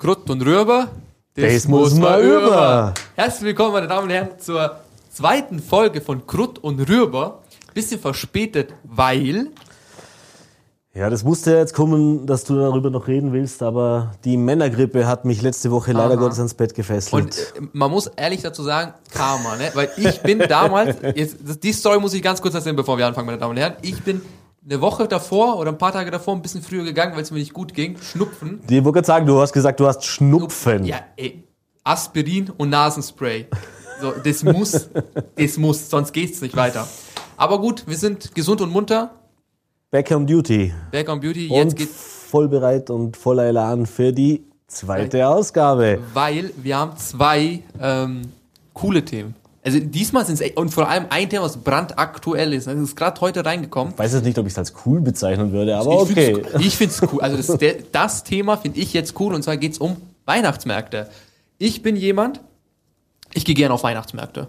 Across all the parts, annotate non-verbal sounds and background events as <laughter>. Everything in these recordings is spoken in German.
Krutt und Rüber. Das muss man über. Herzlich willkommen, meine Damen und Herren, zur zweiten Folge von Krutt und Rüber. Bisschen verspätet, weil Ja, das musste jetzt kommen, dass du darüber noch reden willst, aber die Männergrippe hat mich letzte Woche leider Aha. Gottes ans Bett gefesselt. Und äh, man muss ehrlich dazu sagen, Karma, ne? Weil ich bin damals, jetzt, das, die Story muss ich ganz kurz erzählen, bevor wir anfangen, meine Damen und Herren. Ich bin eine Woche davor oder ein paar Tage davor ein bisschen früher gegangen, weil es mir nicht gut ging. Schnupfen. Die wollte sagen, du hast gesagt, du hast Schnupfen. Ja, ey, Aspirin und Nasenspray. So, das muss, <laughs> das muss, sonst geht's nicht weiter. Aber gut, wir sind gesund und munter. Back on Duty. Back on Beauty, jetzt und geht's, voll bereit und voller Elan für die zweite Ausgabe. weil wir haben zwei ähm, coole Themen. Also diesmal sind es und vor allem ein Thema, was brandaktuell ist. Das ist gerade heute reingekommen. Ich weiß jetzt nicht, ob ich es als cool bezeichnen würde, aber ich okay. Find's, ich finde es cool. Also das, der, das Thema finde ich jetzt cool und zwar geht es um Weihnachtsmärkte. Ich bin jemand, ich gehe gerne auf Weihnachtsmärkte.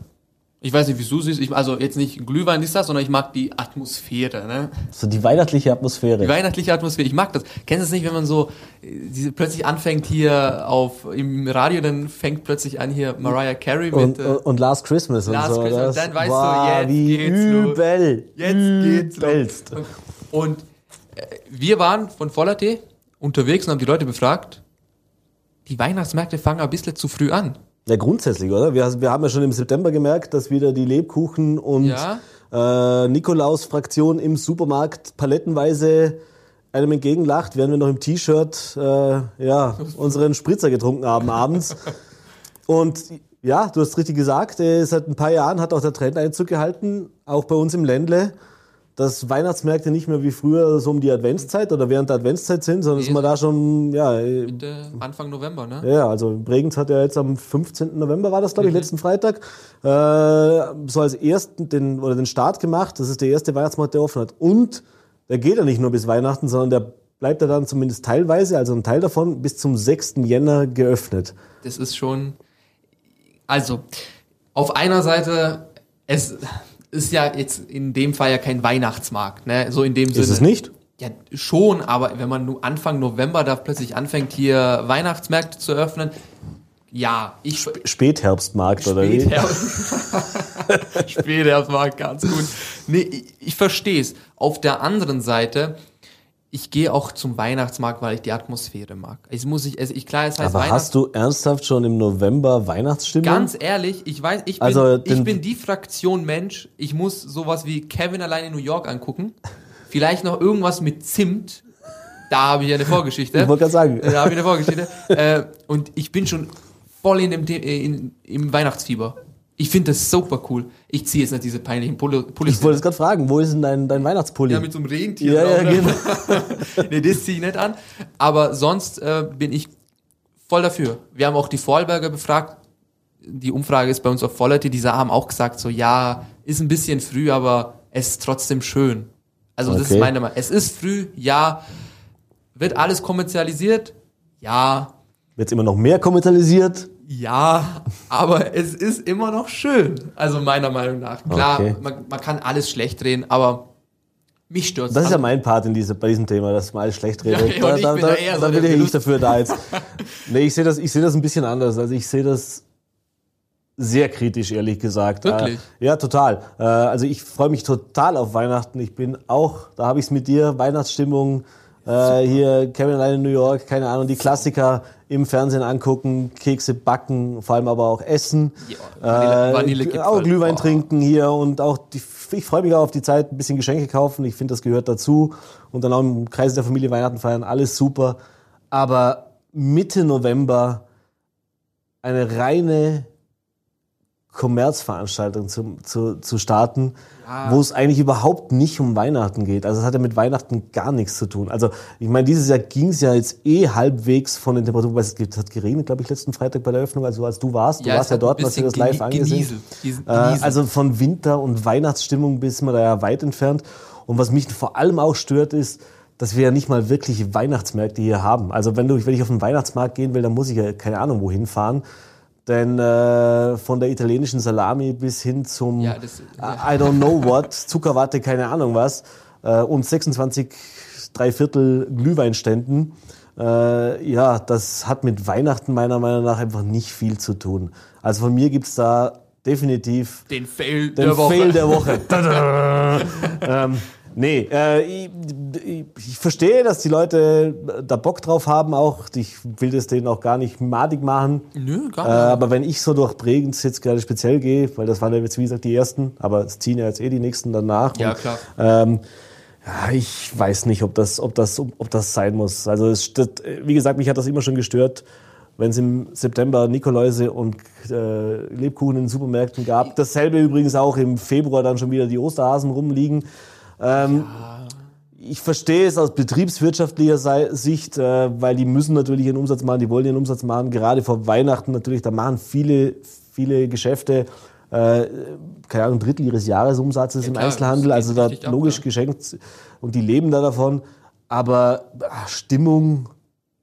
Ich weiß nicht, wie du siehst. Ich, also jetzt nicht Glühwein ist das, sondern ich mag die Atmosphäre. Ne? So die weihnachtliche Atmosphäre. Die weihnachtliche Atmosphäre. Ich mag das. Kennst du es nicht, wenn man so diese plötzlich anfängt hier auf im Radio, dann fängt plötzlich an hier Mariah Carey mit und, äh, und, und Last Christmas und Last so. Christmas, das dann weißt du, war jetzt wie geht's los. übel. Jetzt geht's Übelst. los. Und äh, wir waren von Vollertee unterwegs und haben die Leute befragt. Die Weihnachtsmärkte fangen ein bisschen zu früh an. Ja, grundsätzlich, oder? Wir, wir haben ja schon im September gemerkt, dass wieder die Lebkuchen und Ja. äh, Nikolaus-Fraktion im Supermarkt palettenweise einem entgegenlacht, während wir noch im T-Shirt äh, ja, unseren Spritzer getrunken haben abends. Und ja, du hast richtig gesagt, äh, seit ein paar Jahren hat auch der Trend Einzug gehalten, auch bei uns im Ländle, dass Weihnachtsmärkte nicht mehr wie früher so um die Adventszeit oder während der Adventszeit sind, sondern dass Nee. man da schon ja, äh, Mitte, Anfang November, ne? ja, also Bregenz hat ja jetzt am 15. November war das, Mhm. glaube ich, letzten Freitag, äh, so als ersten den, oder den Start gemacht. Das ist der erste Weihnachtsmarkt, der offen hat. Und der geht ja nicht nur bis Weihnachten, sondern der bleibt ja dann zumindest teilweise, also ein Teil davon, bis zum 6. Jänner geöffnet. Das ist schon. Also, auf einer Seite, es ist ja jetzt in dem Fall ja kein Weihnachtsmarkt, ne? So in dem Sinne. Ist es nicht? Ja, schon, aber wenn man Anfang November da plötzlich anfängt, hier Weihnachtsmärkte zu öffnen, ja, ich Spätherbstmarkt oder wie? Spätherbst. <laughs> Spätherbstmarkt, ganz gut. Nee, ich, ich verstehe es. Auf der anderen Seite, ich gehe auch zum Weihnachtsmarkt, weil ich die Atmosphäre mag. Es muss ich, also ich klar, es heißt Aber Weihnachts hast du ernsthaft schon im November Weihnachtsstimmung? Ganz ehrlich, ich weiß, ich bin, Also, ich bin die Fraktion Mensch, ich muss sowas wie Kevin allein in New York angucken. Vielleicht noch irgendwas mit Zimt. Da habe ich ja eine Vorgeschichte. Ich wollte gerade sagen. Da habe ich eine Vorgeschichte. äh, und ich bin schon voll in dem äh, in, im Weihnachtsfieber. Ich finde das super cool. Ich ziehe jetzt nicht diese peinlichen Pulli. Pullis. Ich wollte es gerade fragen, wo ist denn dein, dein Weihnachtspulli? ja, mit so einem Rentier. Ja, drauf, ja, ne? genau. <laughs> nee, das ziehe ich nicht an. Aber sonst äh, bin ich voll dafür. Wir haben auch die Vorarlberger befragt. Die Umfrage ist bei uns auf Vollerte. Die haben auch gesagt, so ja, ist ein bisschen früh, aber es ist trotzdem schön. Also das Okay. ist meine Meinung. Es ist früh, ja. Wird alles kommerzialisiert? Ja. Wird's immer noch mehr kommerzialisiert? Ja, aber es ist immer noch schön. Also meiner Meinung nach. Klar, Okay. man, man kann alles schlecht drehen, aber mich stört Das ist ja mein Part in diese, bei diesem Thema, dass man alles schlecht redet. Ja, da, bin da, da so da bin ich dafür da <laughs> jetzt. Nee, ich sehe das, ich sehe das ein bisschen anders. Also ich sehe das sehr kritisch, ehrlich gesagt. Wirklich? Äh, ja, total. Äh, also ich freue mich total auf Weihnachten. Ich bin auch, da habe ich es mit dir, Weihnachtsstimmung, äh, hier Kevin allein in New York, keine Ahnung, die Klassiker im Fernsehen angucken, Kekse backen, vor allem aber auch essen. Ja, Vanille- Äh, auch Glühwein Oh. trinken hier und auch die, ich freue mich auch auf die Zeit, ein bisschen Geschenke kaufen. Ich finde, das gehört dazu. Und dann auch im Kreis der Familie Weihnachten feiern, alles super. Aber Mitte November eine reine Kommerzveranstaltung zum, zu, zu starten, wo es eigentlich überhaupt nicht um Weihnachten geht. Also es hat ja mit Weihnachten gar nichts zu tun. Also ich meine, dieses Jahr ging es ja jetzt eh halbwegs von den Temperaturen, weil es hat geregnet, glaube ich, letzten Freitag bei der Eröffnung, also als du warst, du Ja, warst ja dort, hast dir das live angesehen. genieselt. Gies- Äh, also von Winter- und Weihnachtsstimmung bis man da ja weit entfernt. Und was mich vor allem auch stört, ist, dass wir ja nicht mal wirklich Weihnachtsmärkte hier haben. Also wenn du, wenn ich auf den Weihnachtsmarkt gehen will, dann muss ich ja keine Ahnung wohin fahren. Denn äh, von der italienischen Salami bis hin zum Ja, das- I don't know what, <laughs> Zuckerwatte, keine Ahnung was, äh, und 26 Dreiviertel Glühweinständen, äh, ja, das hat mit Weihnachten meiner Meinung nach einfach nicht viel zu tun. Also von mir gibt's da definitiv Den Fail den der Woche. Fail der Woche. <laughs> <laughs> Ähm, nee, äh, ich, ich, ich verstehe, dass die Leute da Bock drauf haben auch. Ich will das denen auch gar nicht madig machen. Nö, gar Äh, nicht. aber wenn ich so durch Bregenz jetzt gerade speziell gehe, weil das waren ja jetzt wie gesagt die ersten, aber es ziehen ja jetzt eh die nächsten danach. Ja, und, klar. Ähm, ja, ich weiß nicht, ob das, ob das, ob das sein muss. Also es stört, wie gesagt, mich hat das immer schon gestört, wenn es im September Nikoläuse und äh, Lebkuchen in den Supermärkten gab. Dasselbe übrigens auch im Februar dann schon wieder die Osterhasen rumliegen. Ähm, ich verstehe es aus betriebswirtschaftlicher Sicht, äh, weil die müssen natürlich ihren Umsatz machen, die wollen ihren Umsatz machen. Gerade vor Weihnachten natürlich, da machen viele, viele Geschäfte, äh, keine Ahnung, ein Drittel ihres Jahresumsatzes im klar, Einzelhandel. Also da ab, logisch ja. geschenkt und die leben da davon. Aber ah, Stimmung,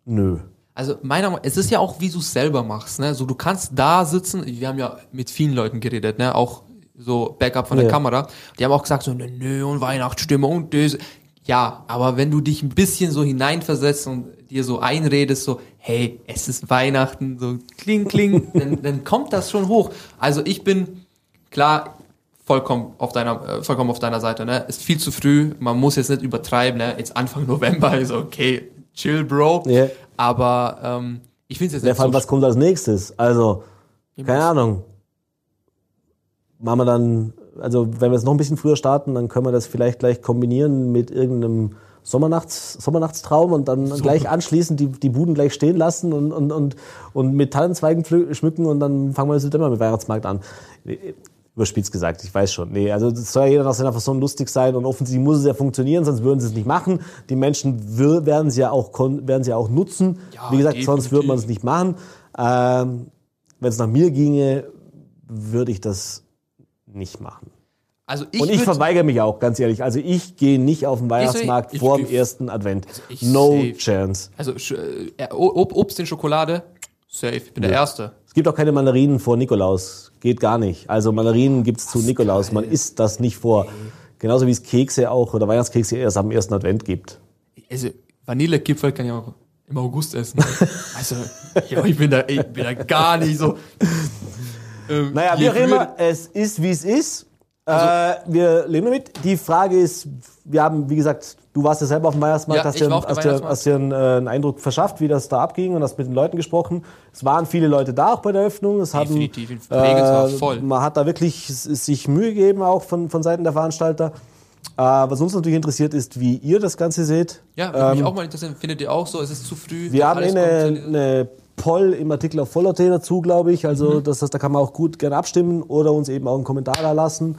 nö. Also meiner Meinung es ist ja auch, wie du es selber machst. Ne? So, du kannst da sitzen, wir haben ja mit vielen Leuten geredet, ne? auch so Backup von der Ja. Kamera. Die haben auch gesagt, so, nö, nö, und Weihnachtsstimmung und das. Ja, aber wenn du dich ein bisschen so hineinversetzt und dir so einredest, so, hey, es ist Weihnachten, so kling, kling, <laughs> dann, dann kommt das schon hoch. Also ich bin, klar, vollkommen auf deiner, äh, vollkommen auf deiner Seite, ne? Ist viel zu früh, man muss jetzt nicht übertreiben, ne? Jetzt Anfang <laughs> November ist okay, chill, Bro. Ja. Aber ähm, ich finde es jetzt Ja, nicht vor allem, so was kommt als nächstes? Also, keine Ahnung. Machen wir dann, also wenn wir jetzt noch ein bisschen früher starten, dann können wir das vielleicht gleich kombinieren mit irgendeinem Sommernachts, Sommernachtstraum und dann gleich anschließend die, die Buden gleich stehen lassen und, und, und, und mit Tannenzweigen schmücken und dann fangen wir im September mit Weihnachtsmarkt an. Überspitzt gesagt, ich weiß schon. Nee, also das soll ja jeder nach seiner Fasson lustig sein und offensichtlich muss es ja funktionieren, sonst würden sie es nicht machen. Die Menschen werden sie ja auch, werden sie ja auch nutzen. Ja, Wie gesagt, sonst würde man es nicht machen. Ähm, Wenn es nach mir ginge, würde ich das nicht machen. Also ich, Und ich verweigere mich auch, ganz ehrlich. Also ich gehe nicht auf den Weihnachtsmarkt ich vor dem ersten Advent. ich no safe. chance. also äh, Ob- Obst in Schokolade, safe, ich bin der Erste. Es gibt auch keine Mandarinen vor Nikolaus. Geht gar nicht. Also Mandarinen gibt's zu Nikolaus. Man isst das nicht vor. Genauso wie es Kekse auch oder Weihnachtskekse erst am ersten Advent gibt. Also Vanillekipferl kann ich auch im August essen. <laughs> also, ja, ich bin da, ich bin da gar nicht so. Ähm, Naja, wie auch immer, es ist, wie es ist. äh, wir leben damit. Die Frage ist, wir haben, wie gesagt, du warst ja selber auf dem Weihnachtsmarkt, Ja, hast dir, hast dir, hast dir einen, äh, einen Eindruck verschafft, wie das da abging und hast mit den Leuten gesprochen. Es waren viele Leute da auch bei der Öffnung. Es Definitiv, in Bregenz war voll. Man hat da wirklich sich Mühe gegeben, auch von, von Seiten der Veranstalter. Äh, was uns natürlich interessiert ist, wie ihr das Ganze seht. Ja, würde mich auch mal interessieren. Findet ihr auch so? Es ist zu früh. Ähm, Wir haben eh eine, eine Poll im Artikel auf Vollerte dazu, glaube ich. Also Mhm. das heißt, da kann man auch gut gerne abstimmen oder uns eben auch einen Kommentar da lassen,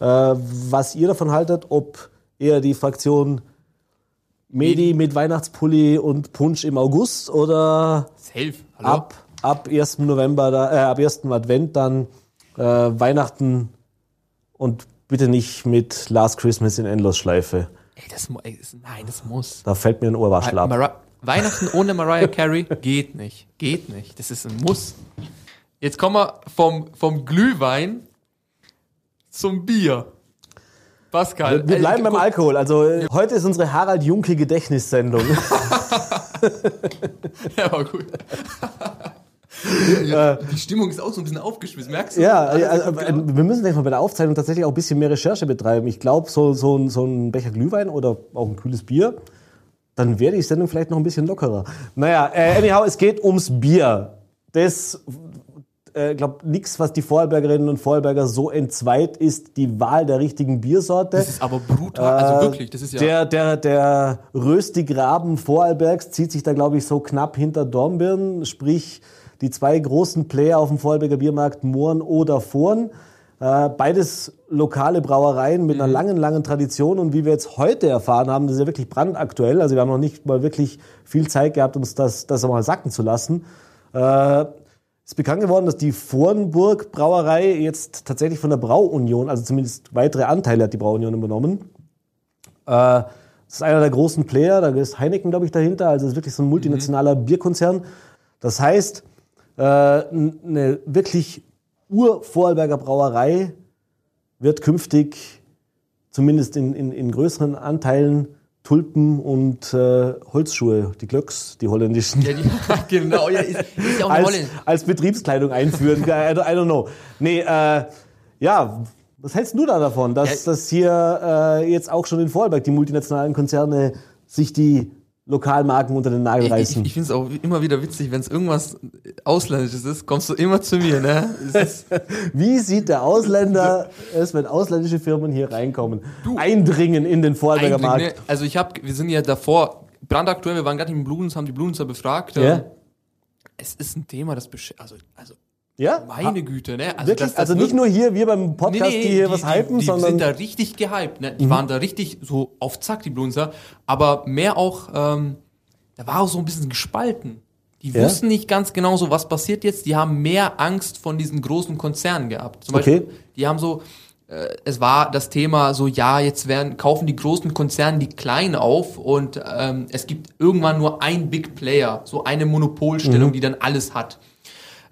äh, was ihr davon haltet, ob eher die Fraktion Medi mit Weihnachtspulli und Punsch im August oder Safe. Hallo? ab, ab 1. November, da, äh, ab 1. Advent dann äh, Weihnachten und bitte nicht mit Last Christmas in Endlosschleife. Ey, das, ey, das, nein, das muss. Da fällt mir ein Ohrwaschel ab. Weihnachten ohne Mariah <laughs> Carey geht nicht. Geht nicht. Das ist ein Muss. Jetzt kommen wir vom, vom Glühwein zum Bier. Pascal. Wir bleiben äh, beim Alkohol. Also äh, heute ist unsere Harald Junke Gedächtnissendung. <laughs> <laughs> Ja, war gut. ja, die Stimmung ist auch so ein bisschen aufgespitzt, merkst du? ja, also, äh, gelaufen. wir müssen gleich mal bei der Aufzeichnung tatsächlich auch ein bisschen mehr Recherche betreiben. Ich glaube, so, so, so ein Becher Glühwein oder auch ein kühles Bier, dann wäre die Sendung vielleicht noch ein bisschen lockerer. Naja, äh, anyhow, es geht ums Bier. Das, äh, glaube nichts, was die Vorarlbergerinnen und Vorarlberger so entzweit, ist die Wahl der richtigen Biersorte. das ist aber brutal. Also wirklich, das ist ja. Der, der, der Röstigraben Vorarlbergs zieht sich da, glaube ich, so knapp hinter Dornbirn, sprich die zwei großen Player auf dem Vorarlberger Biermarkt, Mohren oder Vorn. Äh, beides lokale Brauereien mit Mhm. einer langen, langen Tradition. Und wie wir jetzt heute erfahren haben, das ist ja wirklich brandaktuell. Also wir haben noch nicht mal wirklich viel Zeit gehabt, uns das, das mal sacken zu lassen. Äh, ist bekannt geworden, dass die Vornburg Brauerei jetzt tatsächlich von der Brauunion, also zumindest weitere Anteile hat die Brauunion übernommen. Äh, das ist einer der großen Player, da ist Heineken, glaube ich, dahinter. Also es ist wirklich so ein multinationaler Bierkonzern. Das heißt, äh, eine wirklich Ur-Vorarlberger Brauerei wird künftig zumindest in, in, in größeren Anteilen Tulpen und äh, Holzschuhe, die Glöcks, die holländischen. Ja, die, <laughs> genau, ja, ist, ist ja auch als, als Betriebskleidung einführen. I, don't, I don't know. Nee, äh, ja, was hältst du da davon, dass, Ja. dass hier äh, jetzt auch schon in Vorarlberg die multinationalen Konzerne sich die Lokalmarken unter den Nagel Ich, ich, reißen? ich finde es auch immer wieder witzig, wenn es irgendwas Ausländisches ist, kommst du immer zu mir, ne? <laughs> Wie sieht der Ausländer es, wenn ausländische Firmen hier reinkommen, eindringen in den Vorarlberger Markt? ne? Also ich habe, wir sind ja davor, brandaktuell, wir waren gerade im Bluens, haben die Bluenser befragt. Ja. ähm, Es ist ein Thema, das also, also Ja? meine Güte, ne? Also, Wirklich? dass das also nicht nur hier, wir beim Podcast, die hier was hypen, die, sondern. Mhm. sind da richtig gehypt, ne? Die waren da richtig so auf Zack, die Blunzer. Aber mehr auch, ähm, da war auch so ein bisschen gespalten. Die Ja? wussten nicht ganz genau so, was passiert jetzt. Die haben mehr Angst von diesen großen Konzernen gehabt. Zum Okay. Beispiel, die haben so, äh, es war das Thema so, ja, jetzt werden, kaufen die großen Konzerne die kleinen auf und ähm, es gibt irgendwann nur ein Big Player, so eine Monopolstellung, die dann alles hat.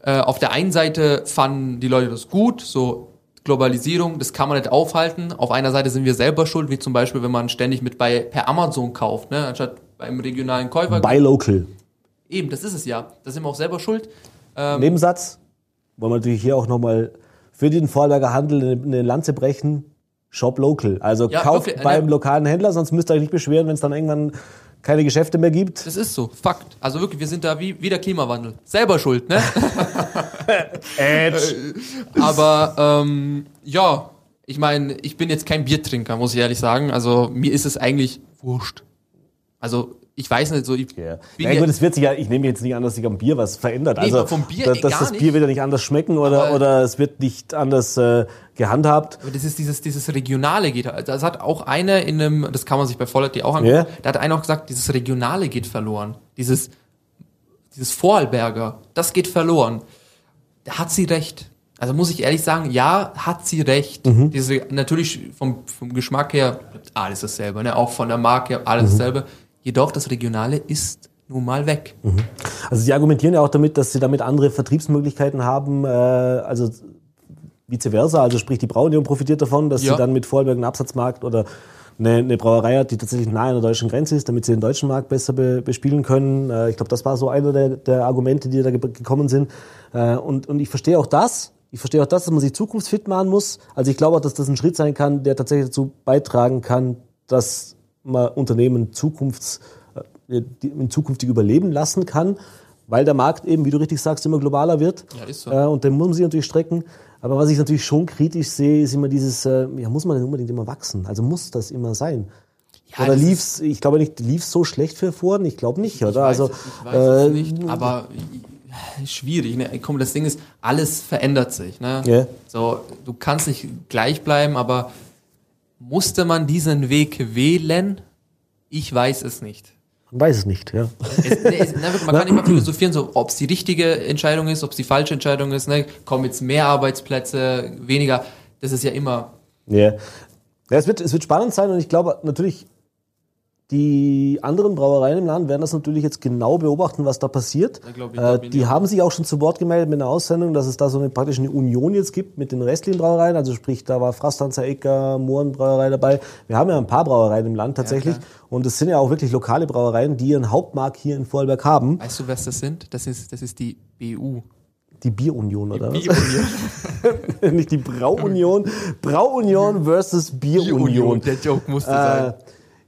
Äh, auf der einen Seite fanden die Leute das gut, so Globalisierung, das kann man nicht aufhalten. Auf einer Seite sind wir selber schuld, wie zum Beispiel, wenn man ständig mit bei per Amazon kauft, ne, anstatt beim regionalen Käufer. Buy local. Eben, das ist es ja. Da sind wir auch selber schuld. Ähm, Nebensatz, wollen wir natürlich hier auch nochmal für den Vorarlberger Handel eine, eine Lanze brechen. Shop local. Also Ja, kauft wirklich, beim ne? lokalen Händler, sonst müsst ihr euch nicht beschweren, wenn es dann irgendwann keine Geschäfte mehr gibt. Das ist so, Fakt. Also wirklich, wir sind da wie, wie der Klimawandel. Selber schuld, ne? <laughs> Aber ähm, ja, ich meine, ich bin jetzt kein Biertrinker, muss ich ehrlich sagen. Also mir ist es eigentlich wurscht. Also ich weiß nicht so, ich Ja. bin Ja, gut, es wird sich ja, ich nehme jetzt nicht an, dass sich am Bier was verändert. Nee, also, vom Bier eh dass gar das. Bier wieder nicht anders schmecken oder, oder es wird nicht anders äh, gehandhabt. aber das ist dieses, dieses Regionale geht, das hat auch einer in einem, das kann man sich bei Vollert auch angucken, Ja. da hat einer auch gesagt, dieses Regionale geht verloren. Dieses, dieses Vorarlberger, das geht verloren. Da hat sie recht. Also muss ich ehrlich sagen, ja, hat sie recht. Mhm. Diese, natürlich vom, vom Geschmack her, alles dasselbe, ne? auch von der Marke alles Mhm. dasselbe. Jedoch das Regionale ist nun mal weg. Also sie argumentieren ja auch damit, dass sie damit andere Vertriebsmöglichkeiten haben, äh, also vice versa, also sprich die Braunion profitiert davon, dass Ja. sie dann mit Vorarlberg einen Absatzmarkt oder eine, eine Brauerei hat, die tatsächlich nahe an der deutschen Grenze ist, damit sie den deutschen Markt besser be, bespielen können. Äh, ich glaube, das war so einer der, der Argumente, die da ge gekommen sind. Äh, und, und ich verstehe auch das. Ich verstehe auch das, dass man sich zukunftsfit machen muss. Also ich glaube auch, dass das ein Schritt sein kann, der tatsächlich dazu beitragen kann, dass man Unternehmen zukunfts, äh, in zukünftig überleben lassen kann, weil der Markt eben, wie du richtig sagst, immer globaler wird. Ja, ist so. Äh, und den muss man sich natürlich strecken. Aber was ich natürlich schon kritisch sehe, ist immer dieses, äh, ja, muss man denn unbedingt immer wachsen? Also muss das immer sein? Ja, oder das lief's, ich glaube nicht, lief's so schlecht für Foren? Ich glaube nicht, oder? Ich weiß, also, es, ich weiß äh, es nicht, aber schwierig. Ne? Komm, das Ding ist, alles verändert sich. Ne? Ja. So, du kannst nicht gleich bleiben, aber musste man diesen Weg wählen? Ich weiß es nicht. man weiß es nicht, ja. Es, nee, es, na, man kann immer philosophieren, so, ob es die richtige Entscheidung ist, ob es die falsche Entscheidung ist. Ne? Kommen jetzt mehr Arbeitsplätze, weniger. Das ist ja immer. Ja. ja es, wird, es wird spannend sein und ich glaube natürlich, die anderen Brauereien im Land werden das natürlich jetzt genau beobachten, was da passiert. Ja, glaub ich, äh, die haben sich auch schon zu Wort gemeldet mit einer Aussendung, dass es da so eine praktisch eine Union jetzt gibt mit den restlichen Brauereien. Also sprich, da war Frastanzer Ecker, Mohrenbrauerei dabei. Wir haben ja ein paar Brauereien im Land tatsächlich. klar. und es sind ja auch wirklich lokale Brauereien, die ihren Hauptmarkt hier in Vorarlberg haben. Weißt du, was das sind? Das ist, das ist die BU. Die Bierunion, oder was? Bierunion. <laughs> Nicht die Brauunion. Brauunion versus Bierunion. Der Joke musste Äh, sein.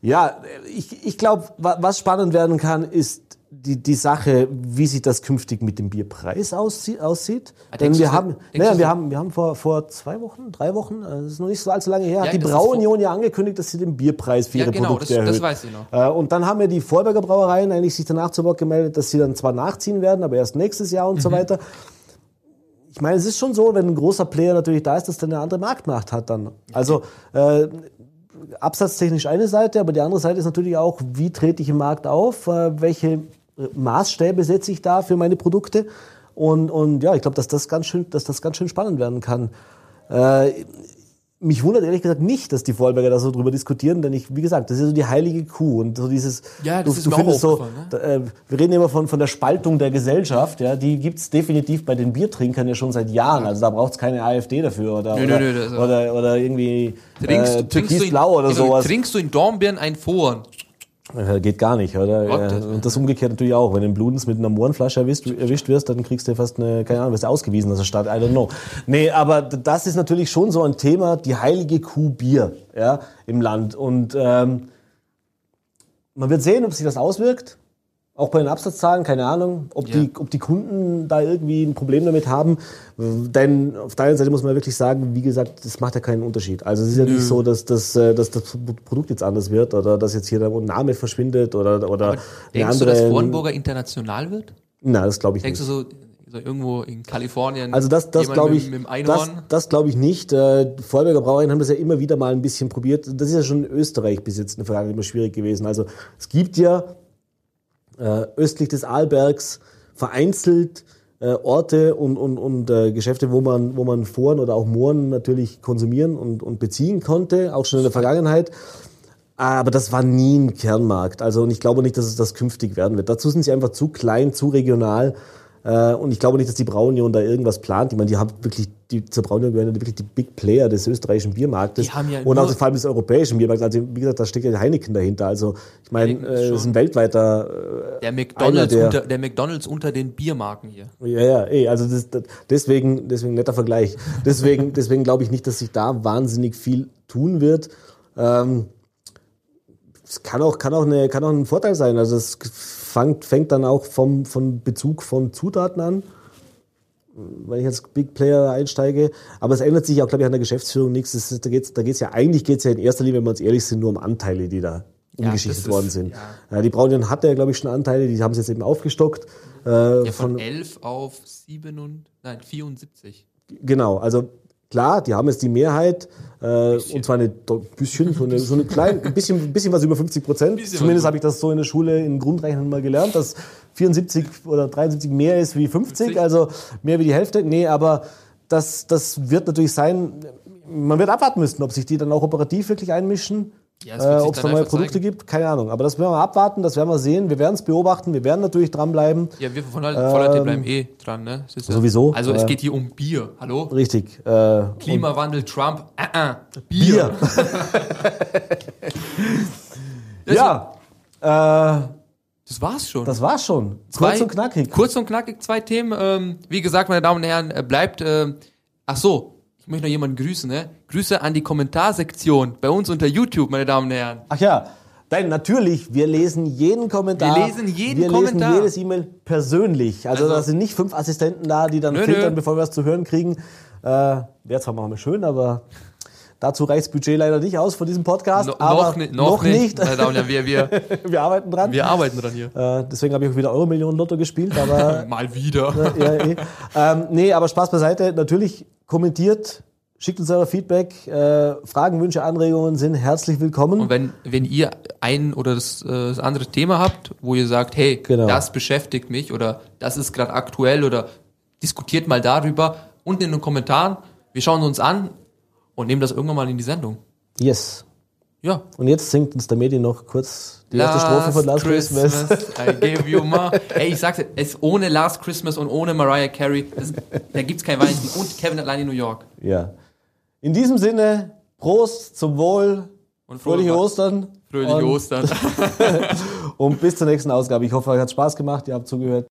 Ja, ich, ich glaube, was spannend werden kann, ist die, die Sache, wie sich das künftig mit dem Bierpreis aussie aussieht. Ah, Denn wir haben, naja, wir haben, wir haben vor, vor zwei Wochen, drei Wochen, äh, das ist noch nicht so allzu lange her, Ja, hat die das Brauunion ja angekündigt, dass sie den Bierpreis für Ja, ihre genau, Produkte das- das erhöht. weiß ich noch. Äh, und dann haben ja die Vorberger Brauereien eigentlich sich danach zu Wort gemeldet, dass sie dann zwar nachziehen werden, aber erst nächstes Jahr und Mhm. so weiter. Ich meine, es ist schon so, wenn ein großer Player natürlich da ist, dass der eine andere Marktmacht hat dann. Also äh, absatztechnisch eine Seite, aber die andere Seite ist natürlich auch, wie trete ich im Markt auf, äh, welche äh, Maßstäbe setze ich da für meine Produkte und, und ja, ich glaube, dass das ganz schön, dass das ganz schön spannend werden kann. Äh, mich wundert ehrlich gesagt nicht, dass die Vorarlberger da so drüber diskutieren, denn ich, wie gesagt, das ist so die heilige Kuh und so dieses, Ja, das du, ist du findest so, ne? äh, wir reden immer von, von der Spaltung der Gesellschaft, ja, die gibt's definitiv bei den Biertrinkern ja schon seit Jahren, also da braucht's keine AfD dafür oder, Nö, oder, nö, nö, oder, oder irgendwie Trinkst, äh, trinkst, du in, Türkisblau oder genau, sowas. trinkst du in Dornbirn ein Fohlen? Geht gar nicht, oder? Gott, Und das umgekehrt natürlich auch. Wenn du im Bludens mit einer Mohrenflasche erwischt, erwischt wirst, dann kriegst du fast eine, keine Ahnung, wirst du ausgewiesen aus der Stadt, I don't know. Nee, aber das ist natürlich schon so ein Thema, die heilige Kuh Bier, ja, im Land. Und ähm, man wird sehen, ob sich das auswirkt. Auch bei den Absatzzahlen, keine Ahnung, ob, Ja. die, ob die Kunden da irgendwie ein Problem damit haben. Denn auf der einen Seite muss man wirklich sagen, wie gesagt, das macht ja keinen Unterschied. Also es ist ja nicht so, dass, dass, äh, dass das Produkt jetzt anders wird oder dass jetzt hier der Name verschwindet oder, oder eine Denkst du, andere. dass Vornburger international wird? Nein, das glaube ich Denkst nicht. du so, so irgendwo in Kalifornien? Also das, das glaube mit- ich, Mit dem das, das glaube ich nicht. Äh, Vorarlberger Brauereien haben das ja immer wieder mal ein bisschen probiert. Das ist ja schon in Österreich bis jetzt in der Vergangenheit immer schwierig gewesen. Also es gibt ja äh, östlich des Arlbergs vereinzelt äh, Orte und, und, und äh, Geschäfte, wo man, wo man Foren oder auch Mooren natürlich konsumieren und, und beziehen konnte, auch schon in der Vergangenheit. Aber das war nie ein Kernmarkt. Also, und ich glaube nicht, dass es das künftig werden wird. Dazu sind sie einfach zu klein, zu regional. Äh, und ich glaube nicht, dass die Braunion da irgendwas plant. Ich meine, die haben wirklich, die zur Braunion gehören wirklich die Big Player des österreichischen Biermarktes. Die haben ja und auch nur- vor allem des europäischen Biermarktes. Also, wie gesagt, da steckt ja Heineken dahinter. Also, ich meine, äh, das ist ein weltweiter, Der McDonalds, der- unter, der McDonalds unter den Biermarken hier. ja, ja, eh, also das, das, deswegen, deswegen netter Vergleich. Deswegen, <laughs> deswegen glaube ich nicht, dass sich da wahnsinnig viel tun wird. Ähm, es kann auch, kann auch, eine, kann auch ein Vorteil sein. Also es fängt, fängt dann auch vom, vom Bezug von Zutaten an, wenn ich als Big Player einsteige. Aber es ändert sich auch, glaube ich, an der Geschäftsführung nichts. Das ist, da geht's, da geht's ja, eigentlich geht's ja in erster Linie, wenn wir uns ehrlich sind, nur um Anteile, die da Ja, umgeschichtet ist- worden sind. ja. Ja, die Braunion hatte ja, glaube ich, schon Anteile, die haben sie jetzt eben aufgestockt. Äh, Ja, von 11 auf 7 und, nein, 74. Genau, also klar, die haben jetzt die Mehrheit, äh, und zwar eine do- bisschen, so eine, so eine kleine, ein bisschen, ein bisschen was über 50 Prozent. Zumindest habe ich das so in der Schule in Grundrechnen mal gelernt, dass 74 oder 73 mehr ist wie 50, 50. also mehr wie die Hälfte. Nee, aber das, das wird natürlich sein, man wird abwarten müssen, ob sich die dann auch operativ wirklich einmischen. Ja, es äh, ob es da neue Produkte zeigen. gibt, keine Ahnung. Aber das werden wir abwarten, das werden wir sehen, wir werden es beobachten, wir werden natürlich dranbleiben. Ja, wir von Vollerte bleiben eh dran, ne? Ja- Ähm, sowieso, Also es äh, geht hier um Bier. Hallo? Richtig. Äh, Klimawandel, Trump, äh, äh, Bier. Bier. <laughs> <laughs> Ja, äh, Das war's schon. das war's schon. Zwei- Kurz und knackig. Kurz und knackig, zwei Themen. Ähm, wie gesagt, meine Damen und Herren, äh, bleibt. Äh, ach so, ich möchte noch jemanden grüßen, ne? Grüße an die Kommentarsektion bei uns unter YouTube, meine Damen und Herren. Ach ja, nein, natürlich, wir lesen jeden Kommentar. Wir lesen jeden wir Kommentar. lesen jedes E-Mail persönlich. Also, Also- da sind nicht fünf Assistenten da, die dann Nö, filtern, nö. bevor wir was zu hören kriegen. Äh, Wäre zwar mal schön, aber dazu reicht das Budget leider nicht aus von diesem Podcast. No, aber noch, ni- noch, nicht. Meine Damen wir, wir, <laughs> wir arbeiten dran. wir arbeiten dran hier. Äh, deswegen habe ich auch wieder Euro-Millionen-Lotto gespielt, aber <laughs> Mal wieder. ja, eh. ähm, nee, aber Spaß beiseite. Natürlich kommentiert, schickt uns euer Feedback. Äh, Fragen, Wünsche, Anregungen sind herzlich willkommen. Und wenn, wenn ihr ein oder das, äh, das andere Thema habt, wo ihr sagt, hey, Genau. das beschäftigt mich oder das ist gerade aktuell oder diskutiert mal darüber, unten in den Kommentaren. Wir schauen uns an und nehmen das irgendwann mal in die Sendung. yes. Ja. Und jetzt singt uns der Medi noch kurz die erste Strophe von Last Christmas. I gave you my. Ey, ich sag's dir, es ohne Last Christmas und ohne Mariah Carey, das, da gibt's kein Weihnachten. Und Kevin allein in New York. Ja. In diesem Sinne, Prost, zum Wohl, Und fröhliche Ostern. Fröhliche Ostern. <laughs> Und bis zur nächsten Ausgabe. Ich hoffe, euch hat Spaß gemacht, ihr habt zugehört.